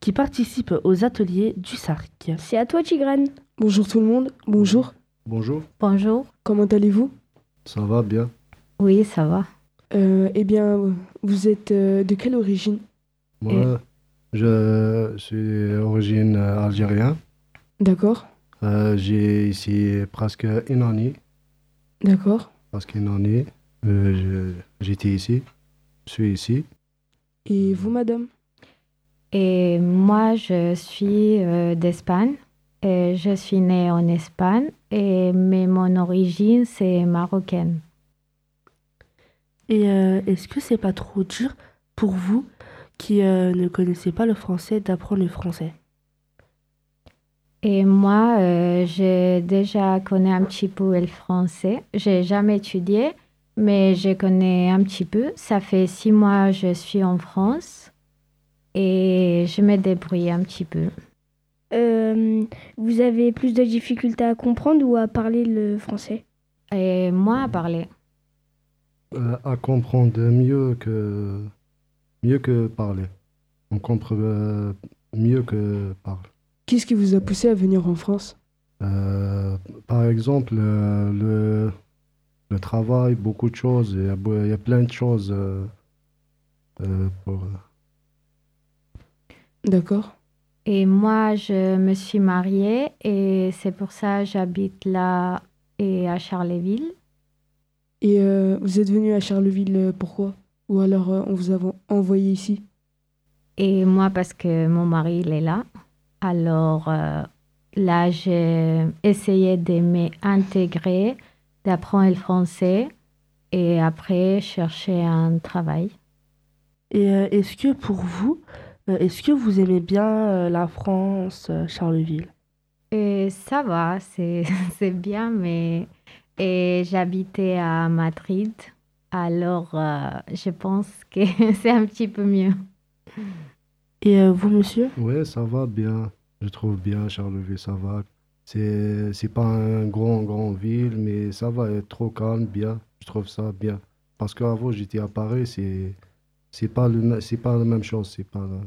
qui participent aux ateliers du SARC.
C'est à toi, Tigrane.
Bonjour tout le monde. Bonjour.
Bonjour,
Bonjour.
Comment allez-vous?
Ça va bien
Oui, ça va.
Euh, Eh bien, vous êtes euh, de quelle origine?
Moi, je suis d'origine algérienne.
D'accord.
Euh, J'ai ici presque une année.
D'accord.
Presque une année. Euh, je- J'étais ici. Je suis ici.
Et vous, madame?
Et moi, je suis euh, d'Espagne. Et je suis née en Espagne Et, mais mon origine, c'est marocaine.
Et euh, est-ce que c'est pas trop dur pour vous qui euh, ne connaissez pas le français d'apprendre le français?
Et moi, euh, j'ai déjà connais un petit peu le français. J'ai jamais étudié, mais je connais un petit peu. Ça fait six mois que je suis en France et je me débrouille un petit peu.
Euh, vous avez plus de difficultés à comprendre ou à parler le français?
Et moi, à parler.
Euh, à comprendre mieux que mieux que parler. On comprend euh, mieux que parler.
Qu'est-ce qui vous a poussé à venir en France?
Euh, par exemple, euh, le, le travail, beaucoup de choses. Il y a, il y a plein de choses euh, euh, pour.
D'accord.
Et moi, je me suis mariée et c'est pour ça que j'habite là et à Charleville.
Et euh, vous êtes venu à Charleville, euh, pourquoi? Ou alors euh, on vous a envoyé ici?
Et moi, parce que mon mari, il est là. Alors euh, là, j'ai essayé de m'intégrer, d'apprendre le français et après chercher un travail.
Et euh, est-ce que pour vous, euh, est-ce que vous aimez bien euh, la France, euh, Charleville?
Et ça va, c'est [LAUGHS] c'est bien, mais et j'habitais à Madrid. Alors, euh, je pense que [LAUGHS] c'est un petit peu mieux.
Et euh, vous, monsieur?
Oui, ça va bien. Je trouve bien Charleville, ça va. C'est c'est pas un grand, grand ville, mais ça va être trop calme, bien. Je trouve ça bien. Parce qu'avant, j'étais à Paris, c'est c'est pas le c'est pas la même chose, c'est pas la-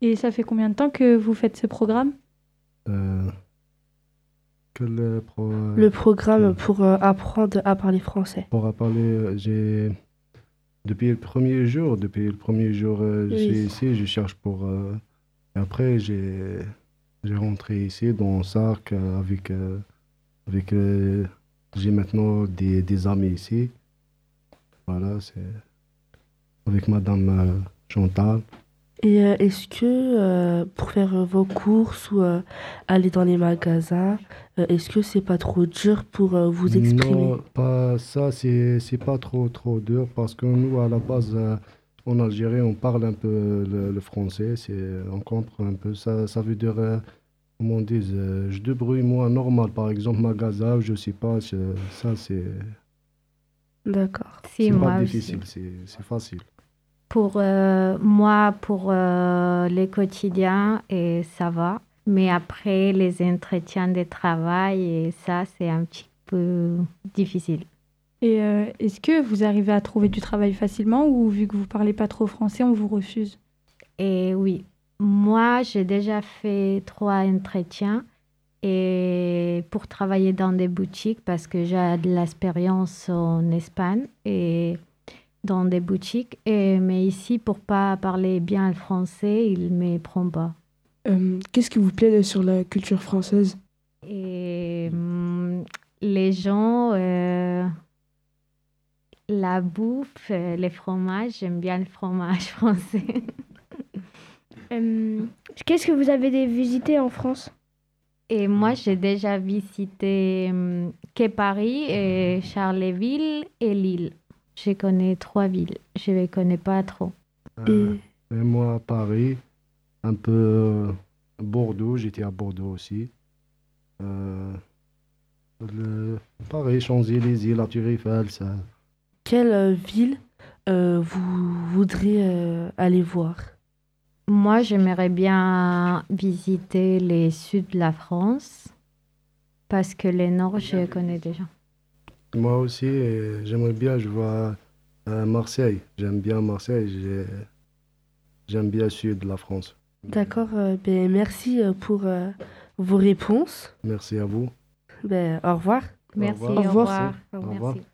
Et ça fait combien de temps que vous faites ce programme?
Euh, que le pro-
Le programme pour euh, apprendre à parler français.
Pour parler, euh, j'ai depuis le premier jour, depuis le premier jour, euh, je
Oui.
suis ici, je cherche pour. euh, et après, j'ai j'ai rentré ici dans Sark euh, avec euh, avec. euh, j'ai maintenant des, des amis ici. Voilà, c'est avec Madame euh, Chantal.
Et euh, est-ce que euh, pour faire euh, vos courses ou euh, aller dans les magasins, euh, est-ce que c'est pas trop dur pour euh, vous exprimer?
Non, pas ça, c'est c'est pas trop trop dur parce que nous, à la base, euh, en Algérie, on parle un peu le, le français, c'est on comprend un peu. Ça, ça veut dire, euh, comment on dit, euh, je débrouille moi normal, par exemple, magasin, je sais pas, je- ça c'est
D'accord.
Si,
c'est
moi
pas
aussi.
difficile, c'est c'est facile.
Pour euh, moi, pour euh, les quotidiens, et ça va. Mais après, les entretiens de travail, et ça, c'est un petit peu difficile.
Et euh, est-ce que vous arrivez à trouver du travail facilement ou vu que vous parlez pas trop français, on vous refuse?
Et oui, moi, j'ai déjà fait trois entretiens et pour travailler dans des boutiques parce que j'ai de l'expérience en Espagne et dans des boutiques. Et, mais ici, pour pas parler bien le français, il ne me prend pas.
Euh, Qu'est-ce qui vous plaît sur la culture française?
Et hum, les gens, euh, la bouffe, euh, les fromages, j'aime bien le fromage [LAUGHS] français.
Euh, Qu'est-ce que vous avez visité en France?
Et moi, j'ai déjà visité hum, que Paris, et Charleville et Lille. Je connais trois villes. Je ne les connais pas trop.
Euh, et moi, à Paris, un peu euh, Bordeaux, j'étais à Bordeaux aussi. Euh, le, pareil, Champs-Élysées, la Tour Eiffel, ça.
Quelle ville euh, vous voudrez euh, aller voir?
Moi, j'aimerais bien visiter les sud de la France parce que les nord, je connais déjà.
Moi aussi, euh, j'aimerais bien, je vois euh, Marseille. J'aime bien Marseille. j'ai- J'aime bien le sud de la France.
D'accord, euh, ben, merci euh, pour vos réponses.
Merci à vous.
Ben, au revoir.
Merci,
Au
au
revoir.
revoir.
Au revoir.
Merci.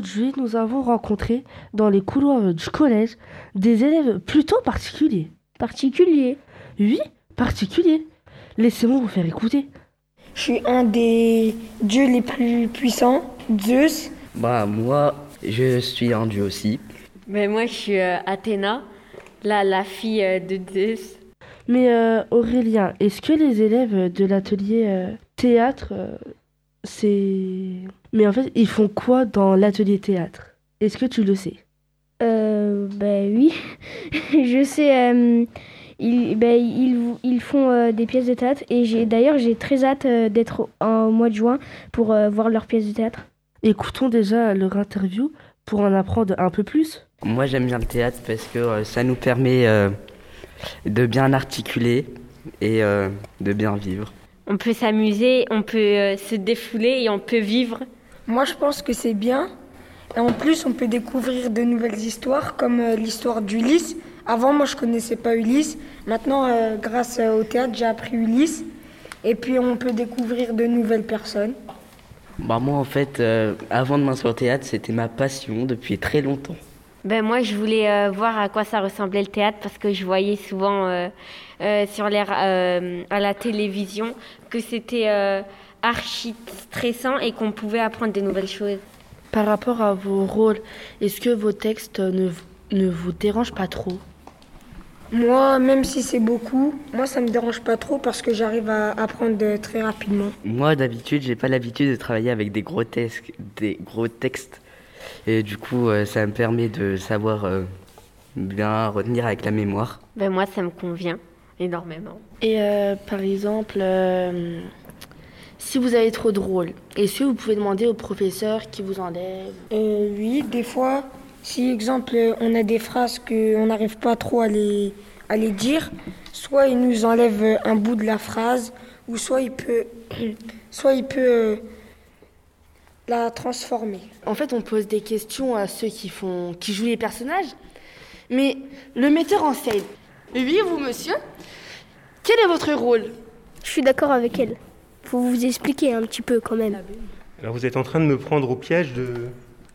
Aujourd'hui, nous avons rencontré dans les couloirs du collège des élèves plutôt particuliers.
Particuliers
Oui, particuliers. Laissez-moi vous faire écouter.
Je suis un des dieux les plus puissants, Zeus.
Bah moi, je suis un dieu aussi.
Mais moi, je suis euh, Athéna, la, la fille euh, de Zeus.
Mais euh, Aurélien, est-ce que les élèves de l'atelier euh, théâtre, euh, c'est... Mais en fait, ils font quoi dans l'atelier théâtre? Est-ce que tu le sais?
Euh, ben oui, [LAUGHS] je sais. euh, ils, ben, ils, ils font euh, des pièces de théâtre et j'ai d'ailleurs j'ai très hâte euh, d'être au, mois de juin pour euh, voir leurs pièces de théâtre.
Écoutons déjà leur interview pour en apprendre un peu plus.
Moi j'aime bien le théâtre parce que euh, ça nous permet euh, de bien articuler et euh, de bien vivre.
On peut s'amuser, on peut se défouler et on peut vivre.
Moi, je pense que c'est bien. Et en plus, on peut découvrir de nouvelles histoires, comme euh, l'histoire d'Ulysse. Avant, moi, je connaissais pas Ulysse. Maintenant, euh, grâce euh, au théâtre, j'ai appris Ulysse. Et puis, on peut découvrir de nouvelles personnes.
Bah moi en fait, euh, avant de m'inscrire au théâtre, c'était ma passion depuis très longtemps.
Ben moi, je voulais euh, voir à quoi ça ressemblait le théâtre parce que je voyais souvent euh, euh, sur les, euh, à la télévision que c'était euh, archi stressant et qu'on pouvait apprendre des nouvelles choses.
Par rapport à vos rôles, est-ce que vos textes ne, ne vous dérangent pas trop?
Moi, même si c'est beaucoup, moi, ça me dérange pas trop parce que j'arrive à apprendre très rapidement.
Moi d'habitude, j'ai pas l'habitude de travailler avec des gros, textes, des gros textes. Et du coup, euh, ça me permet de savoir euh, bien retenir avec la mémoire.
Ben moi, ça me convient énormément.
Et euh, par exemple, euh, si vous avez trop de rôles, est-ce que vous pouvez demander au professeur qui vous enlève?
Euh, oui, des fois, si exemple on a des phrases qu'on n'arrive pas trop à les, à les dire, soit il nous enlève un bout de la phrase, ou soit il peut, [CLEARS THROAT] soit il peut euh, la transformer.
En fait, on pose des questions à ceux qui, font, qui jouent les personnages. Mais le metteur en scène, oui, vous, monsieur, quel est votre rôle?
Je suis d'accord avec elle. Faut vous expliquer un petit peu quand même.
Alors vous êtes en train de me prendre au piège de,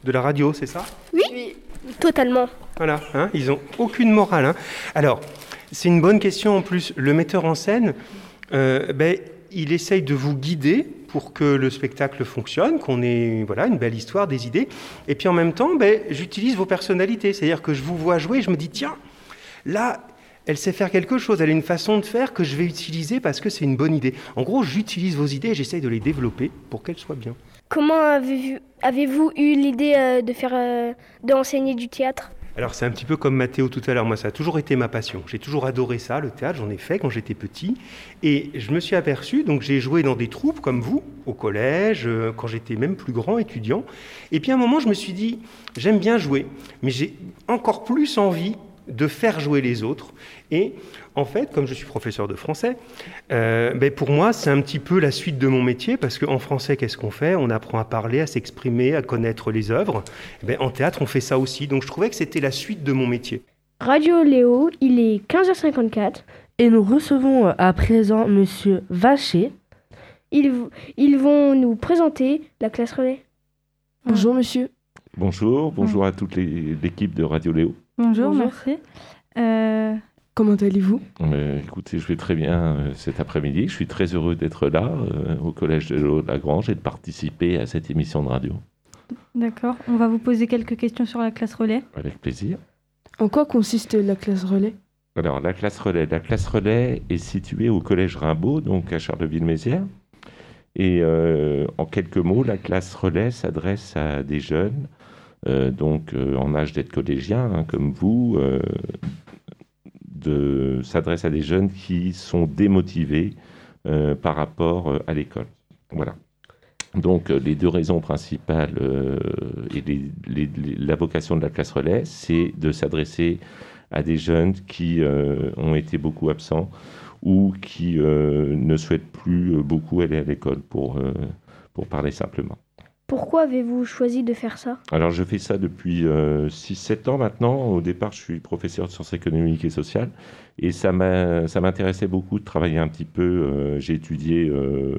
de la radio, c'est ça?
Oui, totalement.
Voilà, hein, ils ont aucune morale. hein. Alors, c'est une bonne question en plus. Le metteur en scène, euh, ben, il essaye de vous guider pour que le spectacle fonctionne, qu'on ait voilà, une belle histoire, des idées. Et puis en même temps, ben, j'utilise vos personnalités. C'est-à-dire que je vous vois jouer, je me dis, tiens, là, elle sait faire quelque chose, elle a une façon de faire que je vais utiliser parce que c'est une bonne idée. En gros, j'utilise vos idées et j'essaye de les développer pour qu'elles soient bien.
Comment avez-vous eu l'idée euh, de faire, euh, d'enseigner du théâtre?
Alors c'est un petit peu comme Mathéo tout à l'heure, moi ça a toujours été ma passion. J'ai toujours adoré ça, le théâtre, j'en ai fait quand j'étais petit. Et je me suis aperçu, donc j'ai joué dans des troupes comme vous, au collège, euh, quand j'étais même plus grand étudiant. Et puis à un moment je me suis dit, j'aime bien jouer, mais j'ai encore plus envie de faire jouer les autres. Et en fait, comme je suis professeur de français, euh, ben pour moi, c'est un petit peu la suite de mon métier, parce qu'en français, qu'est-ce qu'on fait? On apprend à parler, à s'exprimer, à connaître les œuvres. Eh ben, en théâtre, on fait ça aussi. Donc je trouvais que c'était la suite de mon métier.
Radio Léo, il est 15h54.
Et nous recevons euh, à présent Monsieur Vacher.
Ils, ils vont nous présenter la classe relais.
Bonjour monsieur.
Bonjour, bonjour à toute l'équipe de Radio Léo.
Bonjour,
Bonjour.
merci. Euh,
Comment allez-vous?
Euh, écoutez, je vais très bien euh, cet après-midi. Je suis très heureux d'être là euh, au Collège de Lagrange et de participer à cette émission de radio.
D'accord, on va vous poser quelques questions sur la classe relais.
Avec plaisir.
En quoi consiste la classe relais?
Alors, la classe relais. La classe relais est située au Collège Rimbaud, donc à Charleville-Mézières. Et euh, en quelques mots, la classe relais s'adresse à des jeunes, euh, donc euh, en âge d'être collégiens, hein, comme vous, euh, de s'adresse à des jeunes qui sont démotivés euh, par rapport euh, à l'école. Voilà. Donc, euh, les deux raisons principales et les- la vocation de la classe relais, c'est de s'adresser à des jeunes qui ont été beaucoup absents ou qui ne souhaitent plus beaucoup aller à l'école, pour, pour parler simplement.
Pourquoi avez-vous choisi de faire ça?
Alors, je fais ça depuis 6-7 ans maintenant. Au départ, je suis professeur de sciences économiques et sociales. Et ça m'intéressait beaucoup de travailler un petit peu. euh, J'ai étudié euh,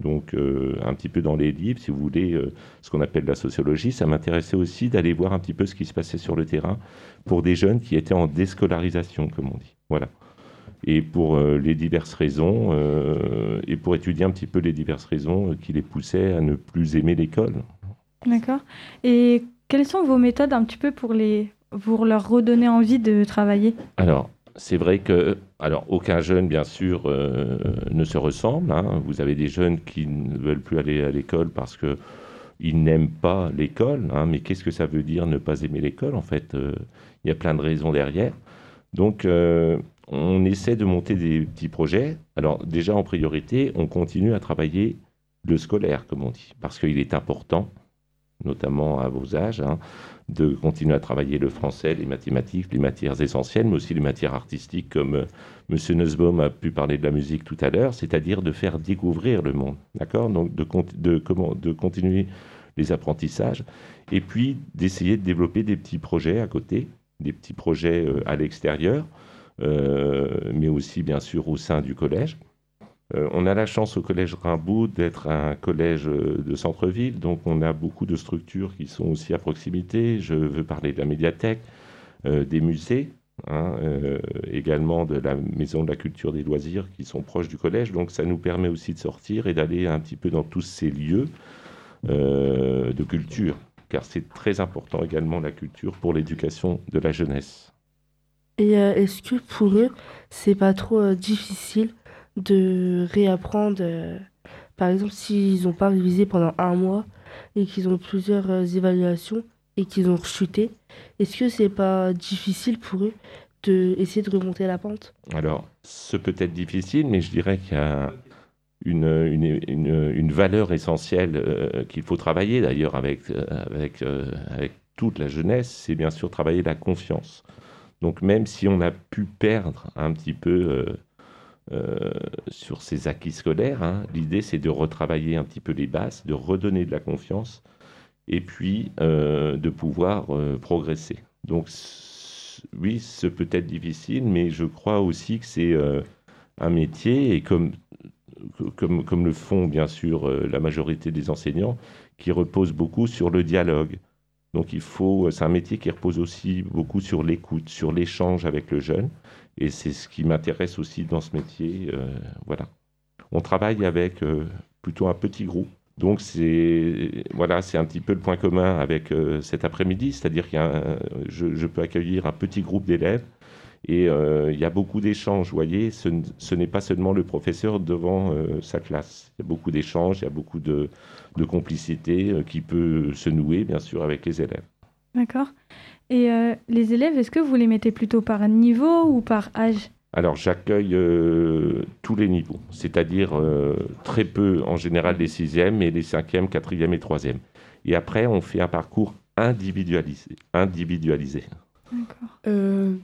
donc, euh, un petit peu dans les livres, si vous voulez, euh, ce qu'on appelle la sociologie. Ça m'intéressait aussi d'aller voir un petit peu ce qui se passait sur le terrain pour des jeunes qui étaient en déscolarisation, comme on dit. Voilà. Et pour euh, les diverses raisons, euh, et pour étudier un petit peu les diverses raisons euh, qui les poussaient à ne plus aimer l'école.
D'accord. Et quelles sont vos méthodes un petit peu pour, les, pour leur redonner envie de travailler?
Alors, c'est vrai que, alors, aucun jeune, bien sûr, euh, ne se ressemble. hein. Vous avez des jeunes qui ne veulent plus aller à l'école parce que ils n'aiment pas l'école. hein. Mais qu'est-ce que ça veut dire ne pas aimer l'école En fait, euh, il y a plein de raisons derrière. Donc, euh, on essaie de monter des petits projets. Alors, déjà, en priorité, on continue à travailler le scolaire, comme on dit, parce qu'il est important, notamment à vos âges, hein, de continuer à travailler le français, les mathématiques, les matières essentielles, mais aussi les matières artistiques, comme euh, M. Nussbaum a pu parler de la musique tout à l'heure, c'est-à-dire de faire découvrir le monde, d'accord? Donc, de, continuer les apprentissages, et puis d'essayer de développer des petits projets à côté, des petits projets euh, à l'extérieur, mais aussi, bien sûr, au sein du collège. Euh, on a la chance au collège Rimbaud d'être un collège euh, de centre-ville, donc on a beaucoup de structures qui sont aussi à proximité. Je veux parler de la médiathèque, euh, des musées, hein, euh, également de la maison de la culture des loisirs qui sont proches du collège. Donc ça nous permet aussi de sortir et d'aller un petit peu dans tous ces lieux euh, de culture, car c'est très important également la culture pour l'éducation de la jeunesse.
Et euh, est-ce que pour eux, c'est pas trop euh, difficile de réapprendre, euh, par exemple, s'ils n'ont pas révisé pendant un mois et qu'ils ont plusieurs évaluations et qu'ils ont chuté, est-ce que c'est pas difficile pour eux d'essayer de remonter la pente?
Alors, ce peut être difficile, mais je dirais qu'il y a une, une, une- une valeur essentielle qu'il faut travailler d'ailleurs avec, avec, avec toute la jeunesse, c'est bien sûr travailler la confiance. Donc même si on a pu perdre un petit peu euh, euh, sur ces acquis scolaires, hein, l'idée c'est de retravailler un petit peu les bases, de redonner de la confiance et puis euh, de pouvoir progresser. Donc oui, ce peut être difficile, mais je crois aussi que c'est un métier et comme, comme, comme le font bien sûr la majorité des enseignants, qui repose beaucoup sur le dialogue. Donc il faut, c'est un métier qui repose aussi beaucoup sur l'écoute, sur l'échange avec le jeune, et c'est ce qui m'intéresse aussi dans ce métier. euh, voilà. On travaille avec euh, plutôt un petit groupe. Donc c'est voilà, c'est un petit peu le point commun avec euh, cet après-midi, c'est-à-dire je, je peux accueillir un petit groupe d'élèves et euh, il y a beaucoup d'échanges. Vous voyez, ce, n'est pas seulement le professeur devant euh, sa classe. Il y a beaucoup d'échanges, il y a beaucoup de, de complicité euh, qui peut se nouer, bien sûr, avec les élèves.
D'accord. Et euh, les élèves, est-ce que vous les mettez plutôt par niveau ou par âge?
Alors, j'accueille euh, tous les niveaux, c'est-à-dire euh, très peu en général les sixièmes et les cinquièmes, quatrièmes et troisièmes. Et après, on fait un parcours individualisé. individualisé.
Euh,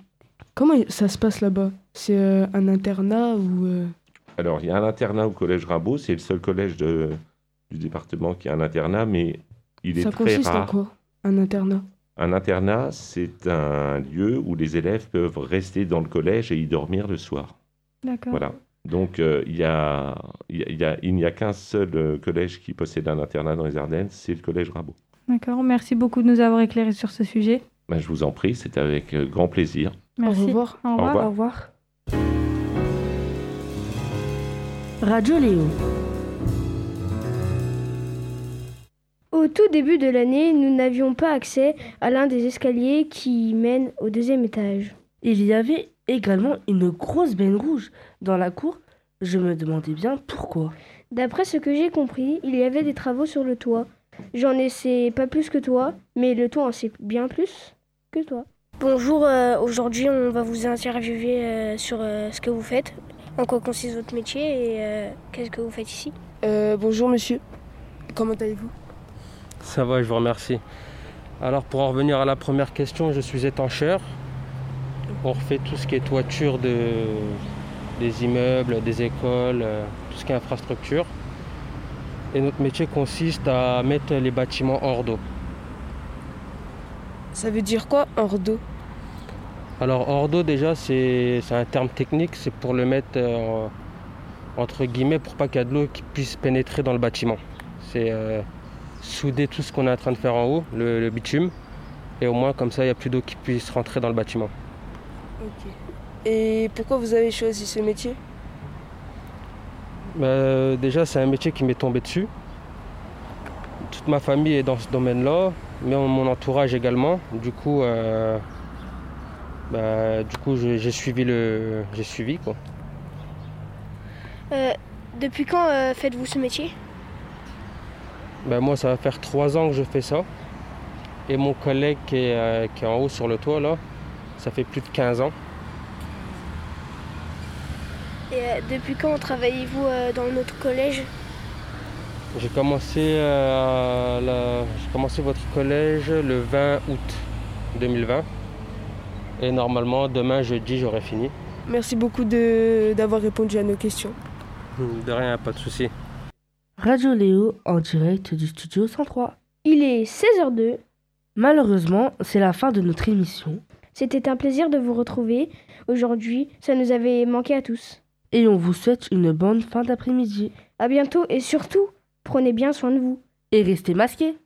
comment ça se passe là-bas? C'est euh, un internat ou... euh,
Alors, il y a un internat au collège Rimbaud, c'est le seul collège de- du département qui a un internat, mais il est
ça
très
consiste en
rare.
quoi Un internat?
Un internat, c'est un lieu où les élèves peuvent rester dans le collège et y dormir le soir.
D'accord.
Voilà. Donc, euh, il y a- il y a- il n'y a qu'un seul collège qui possède un internat dans les Ardennes, c'est le collège Rimbaud.
D'accord. Merci beaucoup de nous avoir éclairés sur ce sujet.
Ben, je vous en prie, c'était avec grand plaisir.
Merci.
Au revoir.
Au revoir.
revoir.
Au revoir. Radio Léo.
Au tout début de l'année, nous n'avions pas accès à l'un des escaliers qui mènent au deuxième étage.
Il y avait également une grosse benne rouge dans la cour. Je me demandais bien pourquoi.
D'après ce que j'ai compris, il y avait des travaux sur le toit. J'en ai sais pas plus que toi, mais le toit en sait bien plus que toi.
Bonjour, euh, aujourd'hui on va vous interviewer euh, sur euh, ce que vous faites, en quoi consiste votre métier et euh, qu'est-ce que vous faites ici.
Euh, bonjour monsieur, comment allez-vous?
Ça va, je vous remercie. Alors pour en revenir à la première question, je suis étancheur. On refait tout ce qui est toiture de, des immeubles, des écoles, tout ce qui est infrastructure. Et notre métier consiste à mettre les bâtiments hors d'eau.
Ça veut dire quoi hors d'eau?
Alors hors d'eau déjà c'est un terme technique, c'est pour le mettre euh, entre guillemets pour pas qu'il y ait de l'eau qui puisse pénétrer dans le bâtiment. C'est euh, souder tout ce qu'on est en train de faire en haut, le, le bitume, et au moins comme ça il n'y a plus d'eau qui puisse rentrer dans le bâtiment.
Ok. Et pourquoi vous avez choisi ce métier?
Bah, déjà c'est un métier qui m'est tombé dessus. Toute ma famille est dans ce domaine-là, mais mon entourage également. Du coup, euh, bah, du coup j'ai suivi le, j'ai suivi quoi.
Euh, depuis quand euh, faites-vous ce métier?
Ben, moi, ça va faire trois ans que je fais ça. Et mon collègue qui est, euh, qui est en haut sur le toit, là, ça fait plus de 15 ans.
Et depuis quand travaillez-vous dans notre collège?
J'ai commencé, la- commencé votre collège le 20 août 2020. Et normalement, demain, jeudi, j'aurai fini.
Merci beaucoup de- d'avoir répondu à nos questions.
De rien, pas de souci.
Radio Léo en direct du studio 103.
Il est 16h02.
Malheureusement, c'est la fin de notre émission.
C'était un plaisir de vous retrouver. Aujourd'hui, ça nous avait manqué à tous.
Et on vous souhaite une bonne fin d'après-midi.
À bientôt et surtout, prenez bien soin de vous.
Et restez masqués.